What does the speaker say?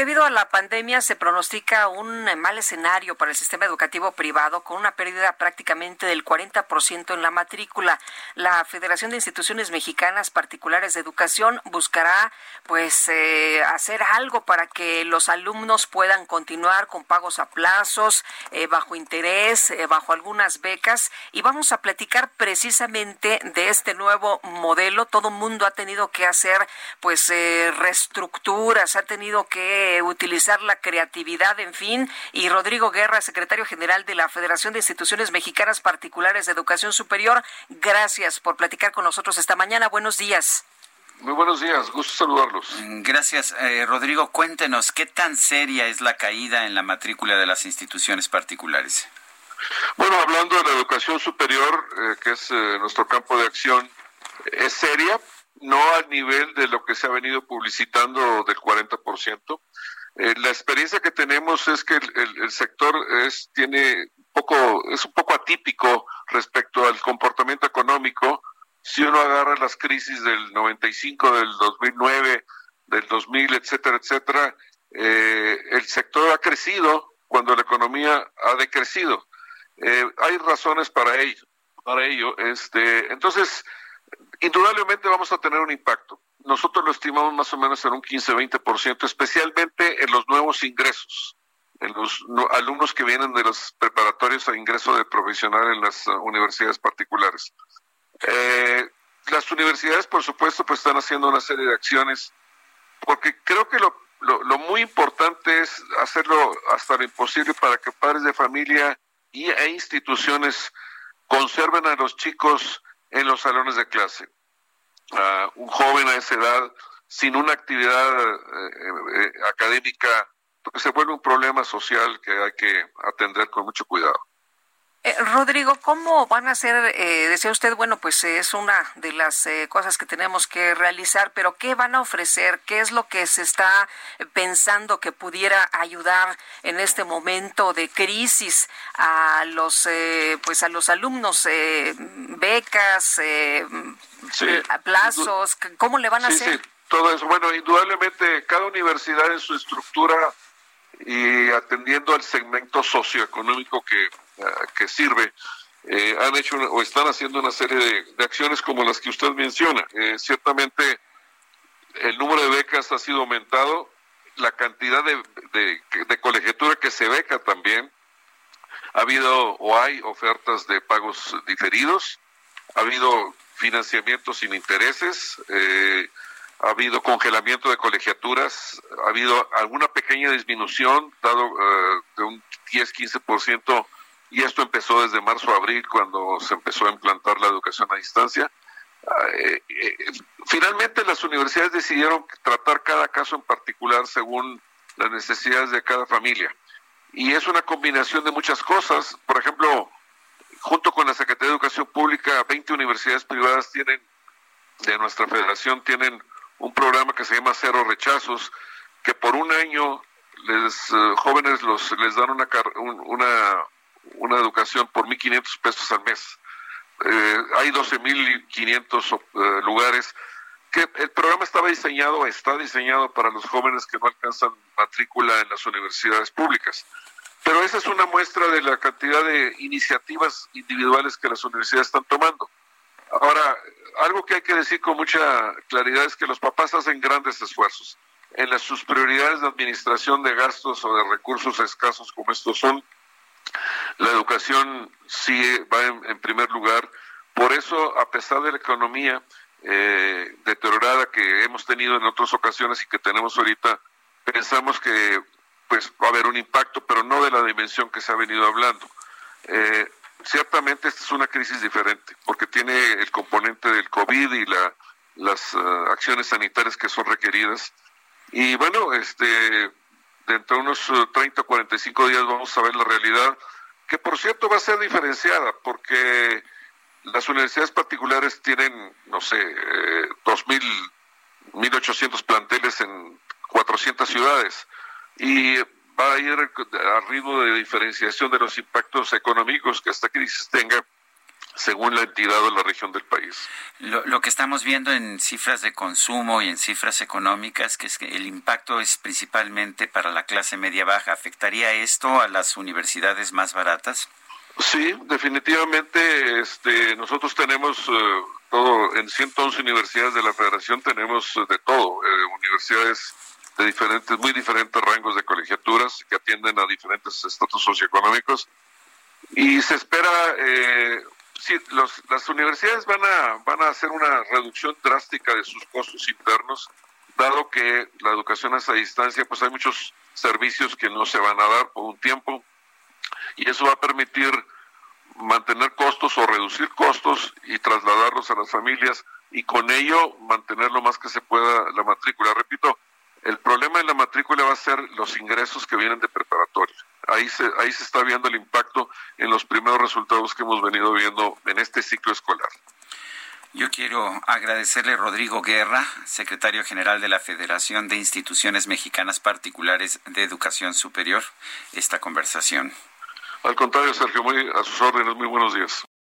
Debido a la pandemia se pronostica un mal escenario para el sistema educativo privado con una pérdida prácticamente del 40% en la matrícula. La Federación de Instituciones Mexicanas Particulares de Educación buscará pues eh, hacer algo para que los alumnos puedan continuar con pagos a plazos, eh, bajo interés, eh, bajo algunas becas y vamos a platicar precisamente de este nuevo modelo. Todo mundo ha tenido que hacer pues reestructuras, ha tenido que utilizar la creatividad, en fin. Y Rodrigo Guerra, secretario general de la Federación de Instituciones Mexicanas Particulares de Educación Superior, gracias por platicar con nosotros esta mañana. Buenos días. Muy buenos días, gusto saludarlos. Gracias, eh, Rodrigo. Cuéntenos, ¿qué tan seria es la caída en la matrícula de las instituciones particulares? Bueno, hablando de la educación superior, eh, que es eh, nuestro campo de acción, es seria, no al nivel de lo que se ha venido publicitando del 40%. Eh, la experiencia que tenemos es que el, sector es tiene poco es un poco atípico respecto al comportamiento económico. Si uno agarra las crisis del 95, del 2009, del 2000, etcétera, etcétera, eh, el sector ha crecido cuando la economía ha decrecido. Eh, hay razones para ello. Para ello, este, entonces indudablemente vamos a tener un impacto. Nosotros lo estimamos más o menos en un 15-20%, especialmente en los nuevos ingresos, en los alumnos que vienen de los preparatorios a ingreso de profesional en las uh, universidades particulares. Eh, las universidades, por supuesto, pues están haciendo una serie de acciones, porque creo que lo, muy importante es hacerlo hasta lo imposible para que padres de familia y, e instituciones conserven a los chicos en los salones de clase. Un joven a esa edad sin una actividad eh, eh, académica pues se vuelve un problema social que hay que atender con mucho cuidado. Eh, Rodrigo, ¿cómo van a ser, eh, decía usted, bueno, pues es una de las eh, cosas que tenemos que realizar, pero ¿qué van a ofrecer? ¿Qué es lo que se está pensando que pudiera ayudar en este momento de crisis a los, pues a los alumnos? Becas, plazos, ¿cómo le van a hacer? Sí, todo eso. Bueno, indudablemente cada universidad en su estructura y atendiendo al segmento socioeconómico que que sirve, eh, han hecho o están haciendo una serie de, acciones como las que usted menciona. Eh, ciertamente el número de becas ha sido aumentado, la cantidad de, de, colegiatura que se beca también. Ha habido o hay ofertas de pagos diferidos, ha habido financiamiento sin intereses, eh, ha habido congelamiento de colegiaturas, ha habido alguna pequeña disminución, dado de un 10-15% y esto empezó desde marzo a abril cuando se empezó a implantar la educación a distancia. Eh, finalmente las universidades decidieron tratar cada caso en particular según las necesidades de cada familia. Y es una combinación de muchas cosas. Por ejemplo, junto con la Secretaría de Educación Pública, 20 universidades privadas tienen, de nuestra federación, tienen un programa que se llama Cero Rechazos, que por un año les eh, jóvenes los les dan una, una una educación por 1.500 pesos al mes. Eh, hay 12.500 eh, lugares que el programa estaba diseñado, está diseñado para los jóvenes que no alcanzan matrícula en las universidades públicas. Pero esa es una muestra de la cantidad de iniciativas individuales que las universidades están tomando. Ahora, algo que hay que decir con mucha claridad es que los papás hacen grandes esfuerzos. En las, sus prioridades de administración de gastos o de recursos escasos como estos son, la educación sí va en, primer lugar. Por eso, a pesar de la economía eh, deteriorada que hemos tenido en otras ocasiones y que tenemos ahorita, pensamos que pues va a haber un impacto, pero no de la dimensión que se ha venido hablando. Eh, ciertamente esta es una crisis diferente, porque tiene el componente del COVID y la, las acciones sanitarias que son requeridas. Y bueno, este, dentro de unos 30 o 45 días vamos a ver la realidad, que por cierto va a ser diferenciada, porque las universidades particulares tienen, no sé, eh, 2.000, 1.800 planteles en 400 ciudades y va a ir a ritmo de diferenciación de los impactos económicos que esta crisis tenga según la entidad o la región del país. Lo, que estamos viendo en cifras de consumo y en cifras económicas, que es que el impacto es principalmente para la clase media baja. ¿Afectaría esto a las universidades más baratas? Sí, definitivamente. Este, nosotros tenemos eh, todo en 111 universidades de la Federación tenemos de todo, eh, universidades de diferentes, muy diferentes rangos de colegiaturas que atienden a diferentes estatus socioeconómicos y se espera eh, sí, los, las universidades van a, van a hacer una reducción drástica de sus costos internos, dado que la educación a esa distancia, pues hay muchos servicios que no se van a dar por un tiempo, y eso va a permitir mantener costos o reducir costos y trasladarlos a las familias y con ello mantener lo más que se pueda la matrícula. Repito, el problema de la matrícula va a ser los ingresos que vienen de preparatoria ahí se, ahí se está viendo el impacto en los primeros resultados que hemos venido viendo en este ciclo escolar. Yo quiero agradecerle a Rodrigo Guerra, secretario general de la Federación de Instituciones Mexicanas Particulares de Educación Superior, esta conversación. Al contrario, Sergio, muy a sus órdenes, muy buenos días.